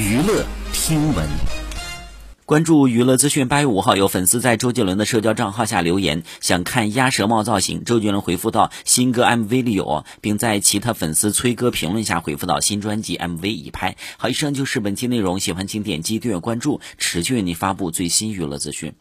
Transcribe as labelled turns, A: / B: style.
A: 娱乐听闻
B: 关注娱乐资讯，八月五号有粉丝在周杰伦的社交账号下留言，想看鸭舌帽造型。周杰伦回复到新歌 MV 里有，并在其他粉丝崔哥评论下回复到新专辑 MV 已拍好。以上就是本期内容，喜欢请点击订阅关注，持续为您发布最新娱乐资讯。